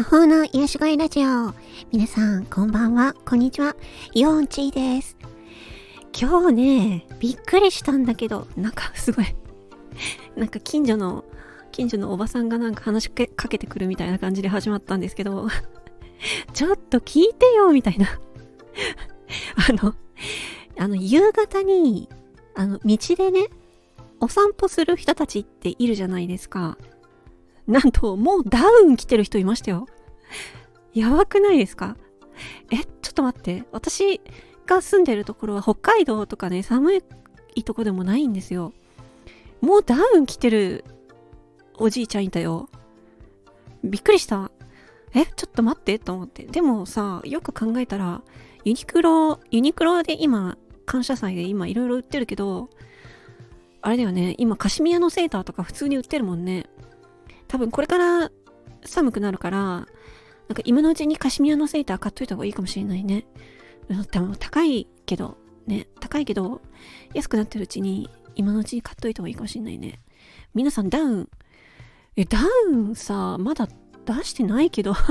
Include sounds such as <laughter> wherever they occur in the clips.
魔法の癒し声ラジオ。皆さん、こんばんは。こんにちは。ヨンチーです。今日ね、びっくりしたんだけど、なんかすごい <laughs> なんか近所の、近所のおばさんがなんか話しかけてくるみたいな感じで始まったんですけど <laughs> ちょっと聞いてよ、みたいな <laughs> あの、あの、夕方に、あの、道でね、お散歩する人たちっているじゃないですか。なんと、もうダウン着てる人いましたよ。やばくないですか？え、ちょっと待って。私が住んでるところは北海道とかね、寒いとこでもないんですよ。もうダウン着てるおじいちゃんいたよ。びっくりした。え、ちょっと待ってと思って。でもさ、よく考えたら、ユニクロ、ユニクロで今、感謝祭で今いろいろ売ってるけど、あれだよね、今カシミヤのセーターとか普通に売ってるもんね。多分これから寒くなるから、なんか今のうちにカシミヤのセーター買っといた方がいいかもしれないね。多分高いけど、ね、高いけど、安くなってるうちに今のうちに買っといた方がいいかもしれないね。皆さんダウン、え、ダウンさ、まだ出してないけど <laughs> そん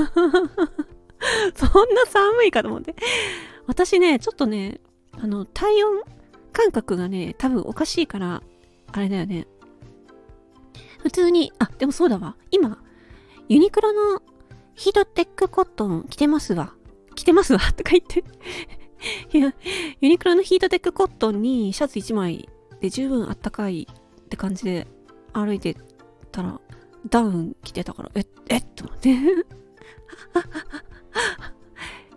な寒いかと思って。私ね、ちょっとね、あの、体温感覚がね、多分おかしいから、あれだよね。普通に、あ、でもそうだわ。今、ユニクロのヒートテックコットン着てますわ。着てますわ。<laughs> とか言っていや、ユニクロのヒートテックコットンにシャツ1枚で十分あったかいって感じで歩いてたら、ダウン着てたから、え、えっと思って <laughs>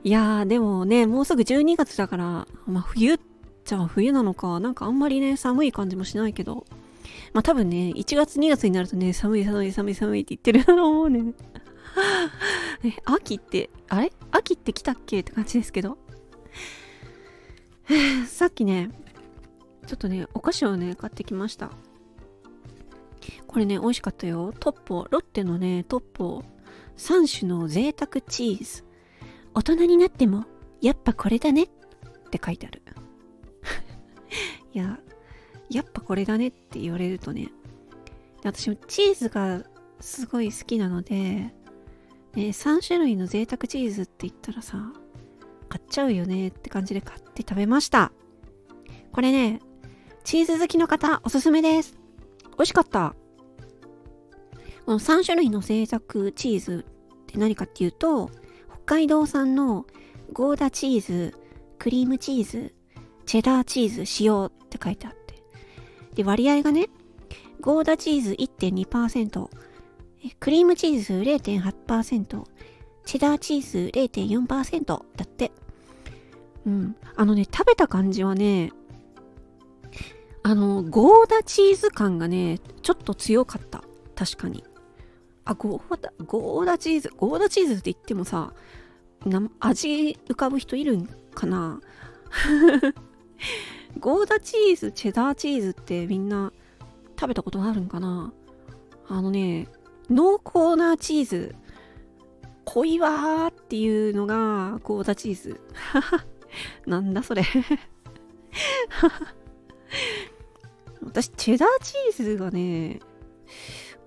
いやー、でもね、もうすぐ12月だから、まあ冬っちゃ冬なのか、なんかあんまりね、寒い感じもしないけど、まあ多分ね、1月2月になるとね、寒い寒い寒い寒いって言ってると思うね。<laughs> え、秋って、あれ？秋って来たっけって感じですけど。さっきね、ちょっとね、お菓子をね、買ってきました。これね、美味しかったよ。トッポ、ロッテのね、トッポ、3種の贅沢チーズ。大人になっても、やっぱこれだねって書いてある。<laughs> いや、やっぱこれだねって言われるとね、私もチーズがすごい好きなので、ね、3種類の贅沢チーズって言ったらさ、買っちゃうよねって感じで買って食べました。これね、チーズ好きの方おすすめです。美味しかった。この3種類の贅沢チーズって何かっていうと、北海道産のゴーダチーズ、クリームチーズ、チェダーチーズ使用って書いてあって。で、割合がね、ゴーダチーズ1.2%、クリームチーズ0.8%、チェダーチーズ0.4%だって。うん。あのね、食べた感じはね、あの、ゴーダチーズ感がね、ちょっと強かった。確かに。あ、ゴーダ、ゴーダチーズ、ゴーダチーズって言ってもさ、味浮かぶ人いるんかな？ゴーダチーズ、チェダーチーズってみんな食べたことあるんかな？あのね、濃厚なチーズ、濃いわーっていうのがゴーダチーズ。<laughs> なんだそれ <laughs> 私、チェダーチーズがね、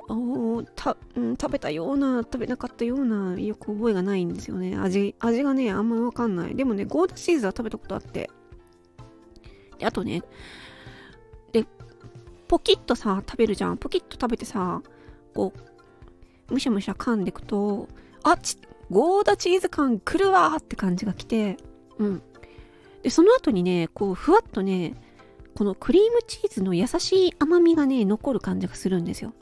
おた、うん、食べたような、食べなかったような、よく覚えがないんですよね。味、味がね、あんまわかんない。でもね、ゴーダチーズは食べたことあって。で、あとね、で、ポキッとさ、食べるじゃん。ポキッと食べてさ、こう、むしゃむしゃ噛んでくと、あち、ゴーダチーズ感来るわーって感じが来て、うん。で、その後にね、こう、ふわっとね、このクリームチーズの優しい甘みがね、残る感じがするんですよ。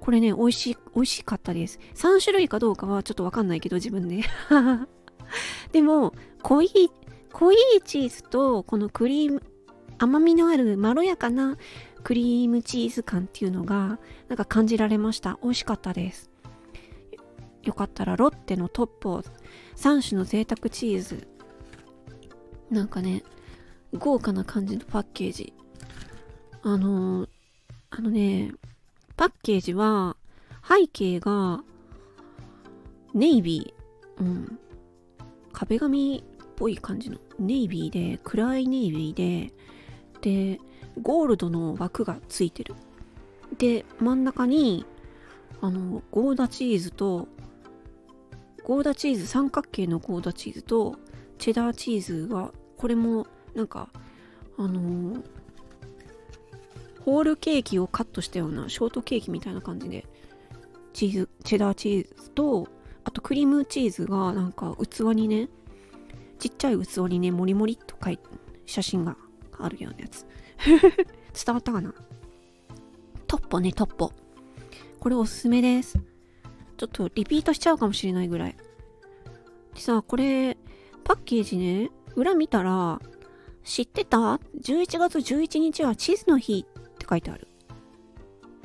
これね、美味しい、美味しかったです。3種類かどうかはちょっとわかんないけど、自分で。<laughs> でも、濃い、濃いチーズと、このクリーム、甘みのあるまろやかなクリームチーズ感っていうのが、なんか感じられました。美味しかったです。よかったら、ロッテのトップを3種の贅沢チーズ。なんかね、豪華な感じのパッケージ。あの、あのね、パッケージは、背景が、ネイビー。うん。壁紙っぽい感じのネイビーで、暗いネイビーで、で、ゴールドの枠がついてる。で、真ん中に、あの、ゴーダチーズと、ゴーダチーズ三角形のゴーダチーズとチェダーチーズがこれもなんかあの、ホールケーキをカットしたようなショートケーキみたいな感じでチーズチェダーチーズとあとクリームチーズがなんか器にねちっちゃい器にねモリモリっと書い写真があるようなやつ。<laughs> 伝わったかな？トッポねトッポ。これおすすめです。ちょっとリピートしちゃうかもしれないぐらい。でさこれパッケージね裏見たら知ってた ?11 月11日は地図の日って書いてある。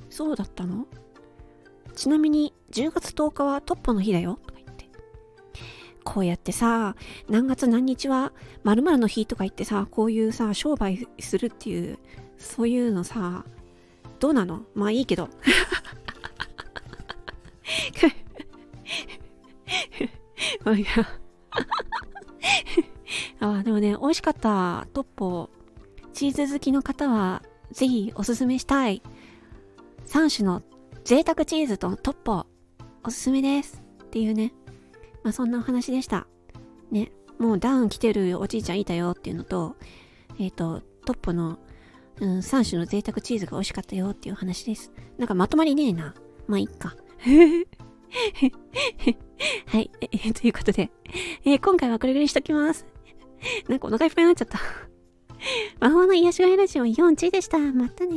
そうだったの？ちなみに10月10日はトッポの日だよ。こうやってさ、何月何日は〇〇の日とか言ってさ、こういうさ、商売するっていう、そういうのさ、どうなの？まあいいけど。ま <laughs> あいやあでもね、美味しかった。トッポ。チーズ好きの方は、ぜひおすすめしたい。3種の贅沢チーズとトッポ、おすすめです。っていうね。まあそんなお話でした。ね。もうダウン来てるおじいちゃんいたよっていうのと、えっ、ー、と、トッポの、うん、3種の贅沢チーズが美味しかったよっていう話です。なんかまとまりねえな。まあいっか。<laughs> はい、えー。<laughs> ということで、えー、今回はこれぐらいにしときます。なんかお腹いっぱいになっちゃった。<laughs> 魔法の癒しがいラジオ4チでした。またね